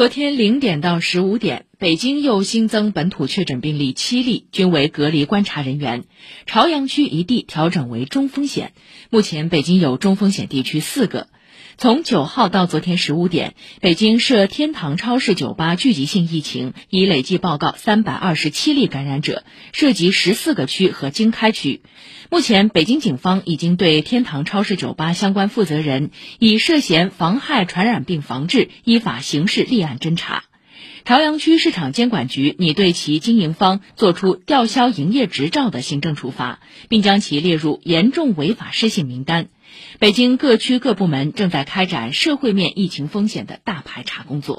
昨天零点到十五点，北京又新增本土确诊病例七例，均为隔离观察人员。朝阳区一地调整为中风险，目前北京有中风险地区四个。从九号到昨天十五点，北京涉天堂超市酒吧聚集性疫情已累计报告三百二十七例感染者，涉及十四个区和经开区。目前，北京警方已经对天堂超市酒吧相关负责人以涉嫌妨害传染病防治依法刑事立案侦查。朝阳区市场监管局拟对其经营方作出吊销营业执照的行政处罚，并将其列入严重违法失信名单。北京各区各部门正在开展社会面疫情风险的大排查工作。